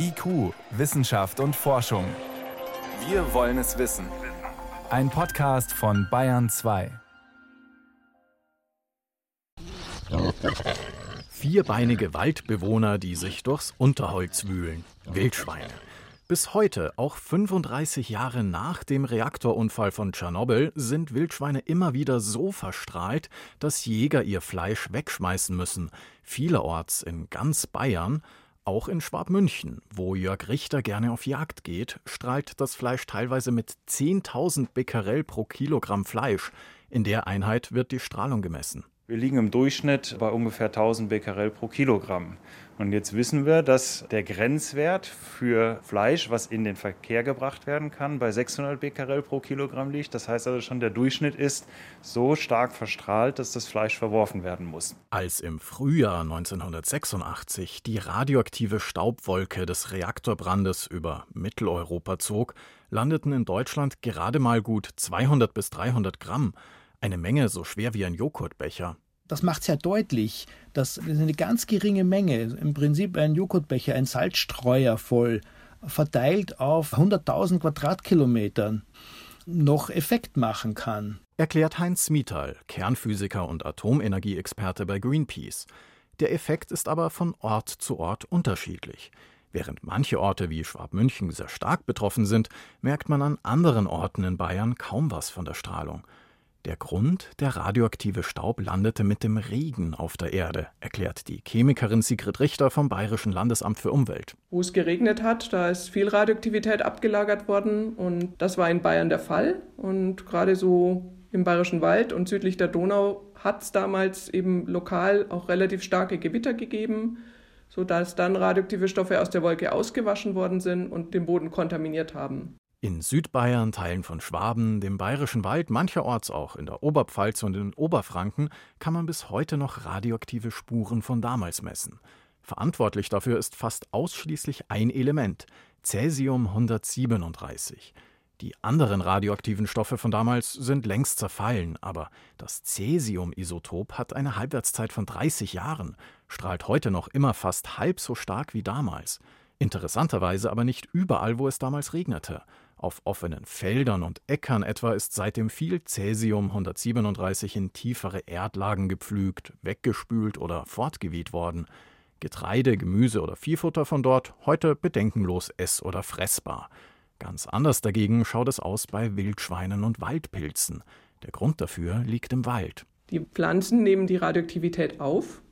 IQ, Wissenschaft und Forschung. Wir wollen es wissen. Ein Podcast von Bayern 2. Vierbeinige Waldbewohner, die sich durchs Unterholz wühlen. Wildschweine. Bis heute, auch 35 Jahre nach dem Reaktorunfall von Tschernobyl, sind Wildschweine immer wieder so verstrahlt, dass Jäger ihr Fleisch wegschmeißen müssen. Vielerorts in ganz Bayern, auch in Schwabmünchen, wo Jörg Richter gerne auf Jagd geht, strahlt das Fleisch teilweise mit 10.000 Becquerel pro Kilogramm Fleisch. In der Einheit wird die Strahlung gemessen. Wir liegen im Durchschnitt bei ungefähr 1000 Becquerel pro Kilogramm. Und jetzt wissen wir, dass der Grenzwert für Fleisch, was in den Verkehr gebracht werden kann, bei 600 Becquerel pro Kilogramm liegt. Das heißt also schon, der Durchschnitt ist so stark verstrahlt, dass das Fleisch verworfen werden muss. Als im Frühjahr 1986 die radioaktive Staubwolke des Reaktorbrandes über Mitteleuropa zog, landeten in Deutschland gerade mal gut 200 bis 300 Gramm. Eine Menge so schwer wie ein Joghurtbecher. Das macht sehr deutlich, dass eine ganz geringe Menge, im Prinzip ein Joghurtbecher, ein Salzstreuer voll, verteilt auf 100.000 Quadratkilometern, noch Effekt machen kann. Erklärt Heinz Smithal, Kernphysiker und Atomenergieexperte bei Greenpeace. Der Effekt ist aber von Ort zu Ort unterschiedlich. Während manche Orte wie Schwabmünchen sehr stark betroffen sind, merkt man an anderen Orten in Bayern kaum was von der Strahlung. Der Grund, der radioaktive Staub landete mit dem Regen auf der Erde, erklärt die Chemikerin Sigrid Richter vom Bayerischen Landesamt für Umwelt. Wo es geregnet hat, da ist viel Radioaktivität abgelagert worden und das war in Bayern der Fall. Und gerade so im Bayerischen Wald und südlich der Donau hat es damals eben lokal auch relativ starke Gewitter gegeben, sodass dann radioaktive Stoffe aus der Wolke ausgewaschen worden sind und den Boden kontaminiert haben. In Südbayern, Teilen von Schwaben, dem Bayerischen Wald, mancherorts auch in der Oberpfalz und in Oberfranken kann man bis heute noch radioaktive Spuren von damals messen. Verantwortlich dafür ist fast ausschließlich ein Element, Cäsium 137. Die anderen radioaktiven Stoffe von damals sind längst zerfallen, aber das Cäsium-Isotop hat eine Halbwertszeit von 30 Jahren, strahlt heute noch immer fast halb so stark wie damals. Interessanterweise aber nicht überall, wo es damals regnete. Auf offenen Feldern und Äckern etwa ist seitdem viel Cäsium 137 in tiefere Erdlagen gepflügt, weggespült oder fortgeweht worden. Getreide, Gemüse oder Viehfutter von dort heute bedenkenlos ess- oder fressbar. Ganz anders dagegen schaut es aus bei Wildschweinen und Waldpilzen. Der Grund dafür liegt im Wald. Die Pflanzen nehmen die Radioaktivität auf.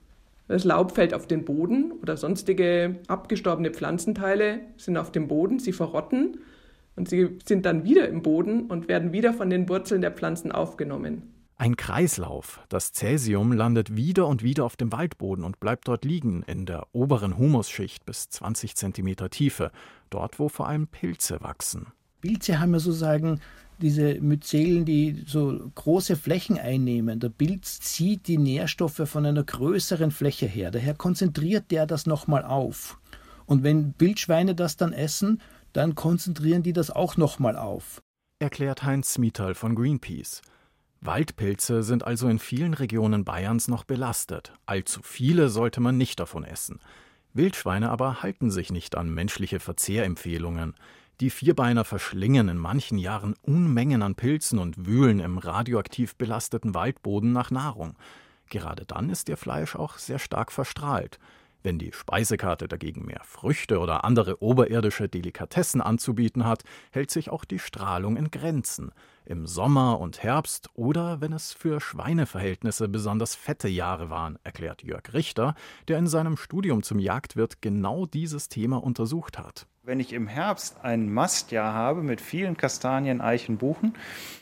Das Laub fällt auf den Boden oder sonstige abgestorbene Pflanzenteile sind auf dem Boden, sie verrotten und sie sind dann wieder im Boden und werden wieder von den Wurzeln der Pflanzen aufgenommen. Ein Kreislauf. Das Cäsium landet wieder und wieder auf dem Waldboden und bleibt dort liegen, in der oberen Humusschicht bis 20 cm Tiefe, dort wo vor allem Pilze wachsen. Pilze haben ja sozusagen diese Myzelen, die so große Flächen einnehmen. Der Pilz zieht die Nährstoffe von einer größeren Fläche her. Daher konzentriert der das nochmal auf. Und wenn Wildschweine das dann essen, dann konzentrieren die das auch nochmal auf. Erklärt Heinz Smithal von Greenpeace. Waldpilze sind also in vielen Regionen Bayerns noch belastet. Allzu viele sollte man nicht davon essen. Wildschweine aber halten sich nicht an menschliche Verzehrempfehlungen. Die Vierbeiner verschlingen in manchen Jahren Unmengen an Pilzen und wühlen im radioaktiv belasteten Waldboden nach Nahrung. Gerade dann ist ihr Fleisch auch sehr stark verstrahlt. Wenn die Speisekarte dagegen mehr Früchte oder andere oberirdische Delikatessen anzubieten hat, hält sich auch die Strahlung in Grenzen. Im Sommer und Herbst oder wenn es für Schweineverhältnisse besonders fette Jahre waren, erklärt Jörg Richter, der in seinem Studium zum Jagdwirt genau dieses Thema untersucht hat. Wenn ich im Herbst ein Mastjahr habe mit vielen Kastanien, Eichen, Buchen,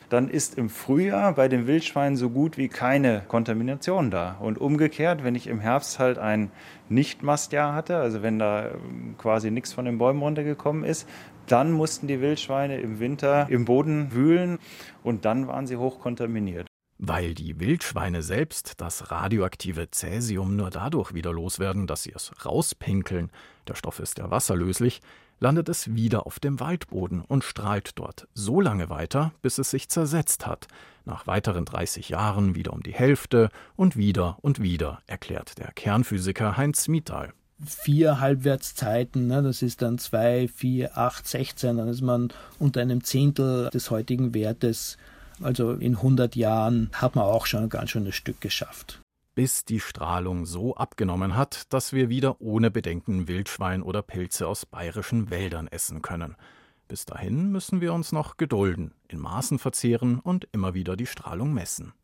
dann ist im Frühjahr bei den Wildschweinen so gut wie keine Kontamination da. Und umgekehrt, wenn ich im Herbst halt ein Nicht-Mastjahr hatte, also wenn da ähm, quasi nichts von den Bäumen runtergekommen ist, dann mussten die Wildschweine im Winter im Boden wühlen und dann waren sie hoch kontaminiert. Weil die Wildschweine selbst das radioaktive Cäsium nur dadurch wieder loswerden, dass sie es rauspinkeln, der Stoff ist ja wasserlöslich, landet es wieder auf dem Waldboden und strahlt dort so lange weiter, bis es sich zersetzt hat. Nach weiteren 30 Jahren wieder um die Hälfte und wieder und wieder, erklärt der Kernphysiker Heinz Smithal. vier Halbwertszeiten, ne, das ist dann 2, 4, 8, 16, dann ist man unter einem Zehntel des heutigen Wertes. Also in 100 Jahren hat man auch schon ein ganz schönes Stück geschafft. Bis die Strahlung so abgenommen hat, dass wir wieder ohne Bedenken Wildschwein oder Pilze aus bayerischen Wäldern essen können. Bis dahin müssen wir uns noch gedulden, in Maßen verzehren und immer wieder die Strahlung messen.